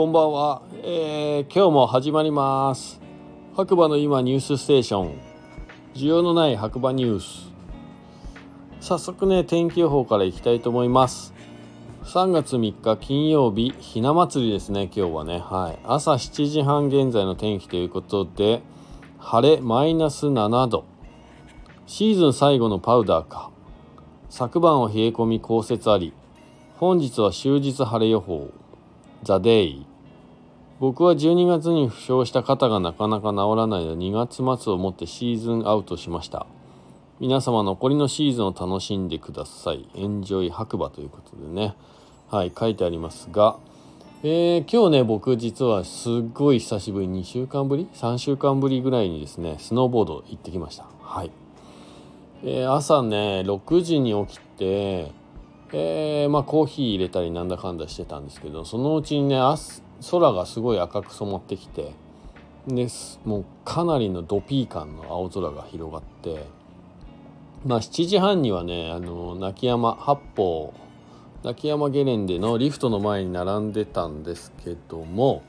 こんばんは、えー、今日も始まります。白馬の今ニュースステーション。需要のない白馬ニュース。早速ね天気予報からいきたいと思います。3月3日金曜日ひな祭りですね今日はね。はい。朝7時半現在の天気ということで晴れマイナス7度。シーズン最後のパウダーか。昨晩は冷え込み降雪あり。本日は終日晴れ予報。ザ・デイ。僕は12月に負傷した肩がなかなか治らないので2月末をもってシーズンアウトしました。皆様残りのシーズンを楽しんでください。エンジョイ白馬ということでね。はい書いてありますが。えー、今日ね僕実はすっごい久しぶり2週間ぶり？3週間ぶりぐらいにですねスノーボード行ってきました。はい、えー、朝ね6時に起きてえー、まあコーヒー入れたりなんだかんだしてたんですけどそのうちにね空がすごい赤く染まってきてでもうかなりのドピー感の青空が広がってまあ7時半にはねあの泣き山八方泣山ゲレンデのリフトの前に並んでたんですけども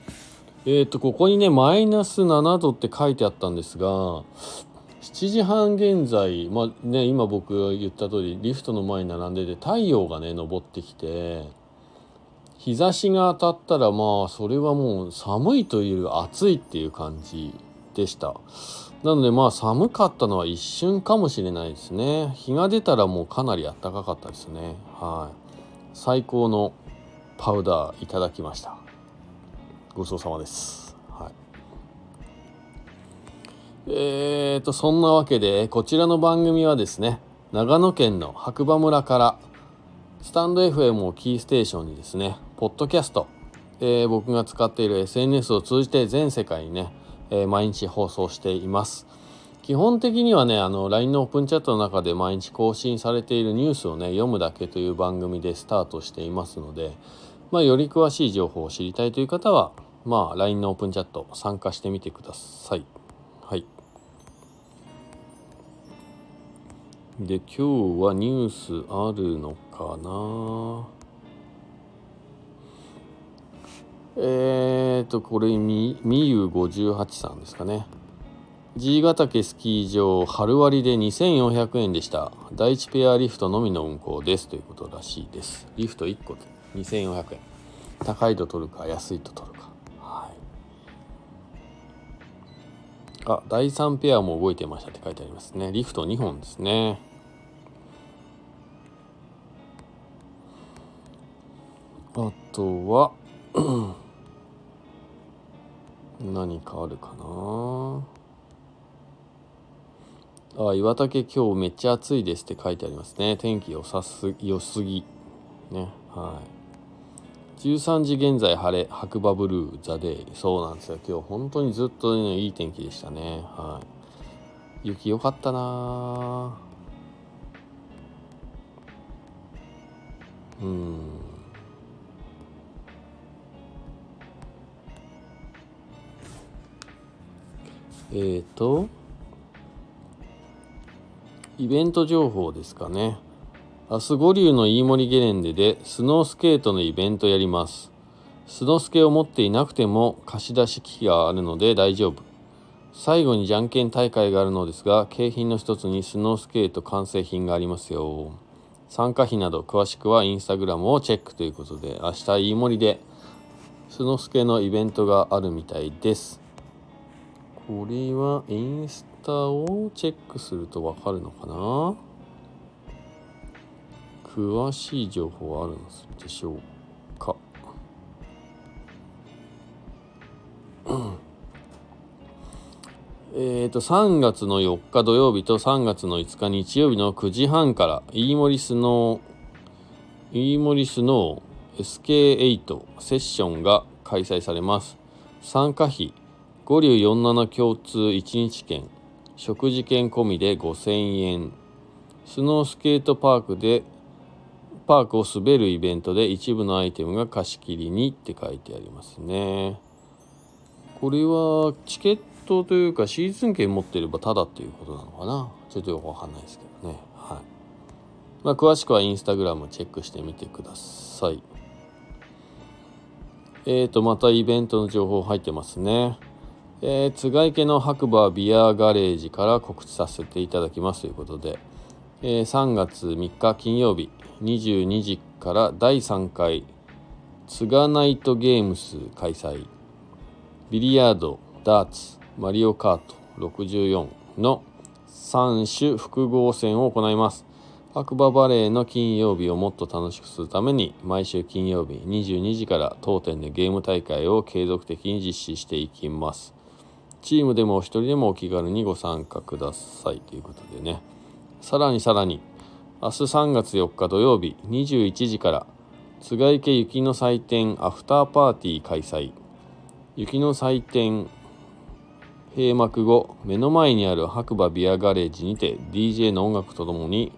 えっ、ー、とここにねマイナス7度って書いてあったんですが7時半現在、まあね、今僕が言った通りリフトの前に並んでて太陽がね昇ってきて日差しが当たったらまあそれはもう寒いという暑いっていう感じでした。なのでまあ寒かったのは一瞬かもしれないですね。日が出たらもうかなり暖かかったですね。はい。最高のパウダーいただきました。ごちそうさまです。えーと、そんなわけで、こちらの番組はですね、長野県の白馬村から、スタンド FM をキーステーションにですね、ポッドキャスト、えー、僕が使っている SNS を通じて全世界にね、えー、毎日放送しています。基本的にはね、あの、LINE のオープンチャットの中で毎日更新されているニュースをね、読むだけという番組でスタートしていますので、まあ、より詳しい情報を知りたいという方は、まあ、LINE のオープンチャット参加してみてください。はい。で、今日はニュースあるのかな？えーと、これ、み、みゆ58さんですかね。G ヶ岳スキー場、春割で2400円でした。第1ペアリフトのみの運行です。ということらしいです。リフト1個で2400円。高いと取るか、安いと取るか。はいあ、第3ペアも動いてましたって書いてありますね。リフト2本ですね。あとは何かあるかな？あ、岩竹今日めっちゃ暑いですって書いてありますね。天気良さす、良すぎ。ね。はい。13時現在晴れ白馬ブルーザデイそうなんですよ今日本当にずっとねいい天気でしたねはい雪良かったなうんえっ、ー、とイベント情報ですかね明日五竜の飯森ゲレンデでスノースケートのイベントやります。スノスケを持っていなくても貸し出し機器があるので大丈夫。最後にじゃんけん大会があるのですが、景品の一つにスノースケート完成品がありますよ。参加費など詳しくはインスタグラムをチェックということで、明日飯森でスノスケのイベントがあるみたいです。これはインスタをチェックするとわかるのかな？詳しい情報はあるんでしょうか？えっと3月の4日土曜日と3月の5日日曜日の9時半から飯森スノー飯森スノー SK8 セッションが開催されます。参加費五竜47共通1日券。食事券込みで5000円。スノースケートパークでパークを滑るイベントで一部のアイテムが貸し切りにって書いてありますね。これはチケットというかシーズン券持ってればタダっていうことなのかな？ちょっとよくわかんないですけどね。はい。まあ詳しくはインスタグラムチェックしてみてください。えーと、またイベントの情報入ってますね。えー、津賀池の白馬ビアガレージから告知させていただきますということで、えー、3月3日金曜日22時から第3回津賀ナイトゲームス開催。ビリヤードダーツマリオカート64の3種複合戦を行います。白馬バレーの金曜日をもっと楽しくするために毎週金曜日22時から当店でゲーム大会を継続的に実施していきます。チームでもお一人でもお気軽にご参加くださいということでね。さらにさらに明日3月4日土曜日21時から津賀池雪の祭典アフターパーティー開催。雪の祭典閉幕後目の前にある白馬ビアガレージにて DJ の音楽とともに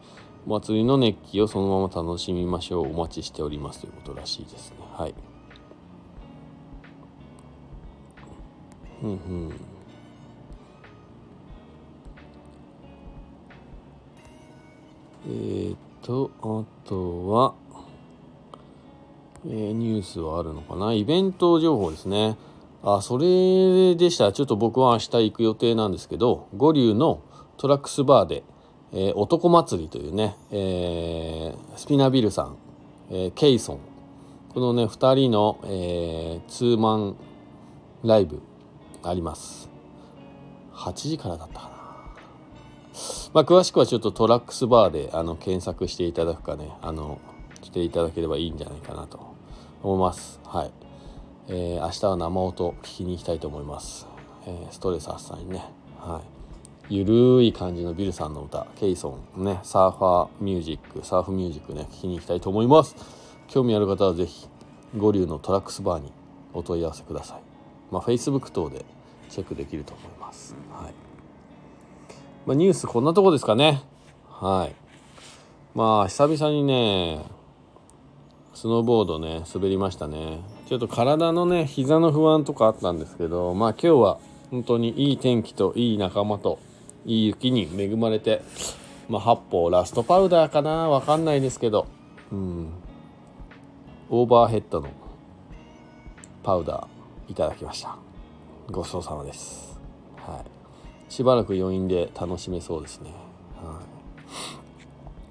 お祭りの熱気をそのまま楽しみましょう。お待ちしておりますということらしいですね。はい。うんうん。えー、っとあとは、えー、ニュースはあるのかな？イベント情報ですね。あそれでしたちょっと僕は明日行く予定なんですけど五竜のトラックスバーでえー、男祭りというね、えー、スピナビルさん、えー、ケイソン。このね2人の、えー、ツーマンライブあります。8時からだったかな？まあ詳しくはちょっとトラックスバーであの検索していただくかねあのしていただければいいんじゃないかなと思います。はい、えー、明日は生音聞きに行きたいと思います、えー、ストレス発散にね。はい。ゆるい感じのビルさんの歌ケイソンねサーファーミュージックサーフミュージックね聴きに行きたいと思います。興味ある方は是非五竜のトラックスバーにお問い合わせください。まあ Facebook 等でチェックできると思います。はい。まあ、ニュースこんなとこですかね。はい。まあ久々にねスノーボードね滑りましたね。ちょっと体のね膝の不安とかあったんですけどまあ今日は本当にいい天気といい仲間といい雪に恵まれて、まあ、8歩ラストパウダーかな？わかんないですけど、うん、オーバーヘッドのパウダーいただきました。ごちそうさまです、はい、しばらく余韻で楽しめそうですね、は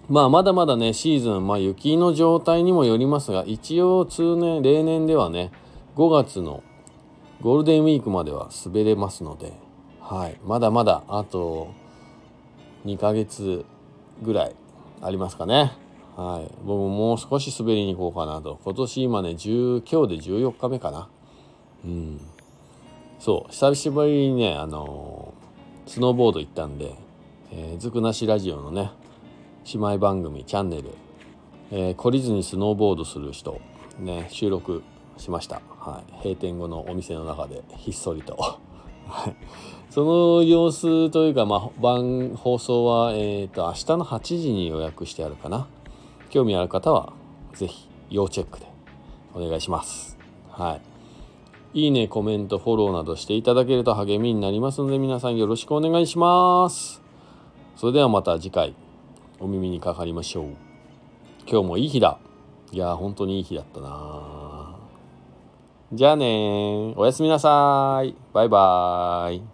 い、まあまだまだねシーズン、まあ、雪の状態にもよりますが一応通年例年ではね5月のゴールデンウィークまでは滑れますのではい、まだまだあと2ヶ月ぐらいありますかね。はい、僕ももう少し滑りに行こうかなと。今年今ね10今日で14日目かな。うん。そう久しぶりにねあの、スノーボード行ったんで、えー、ずくなしラジオのね姉妹番組チャンネル、えー、懲りずにスノーボードする人ね収録しました、はい、閉店後のお店の中でひっそりと。その様子というか、まあ、番放送は、えーと、明日の8時に予約してあるかな。興味ある方は是非要チェックでお願いします。はい。いいねコメントフォローなどしていただけると励みになりますので皆さんよろしくお願いします。それではまた次回お耳にかかりましょう。今日もいい日だ。いやー本当にいい日だったな。じゃあねおやすみなさい。バイバーイ。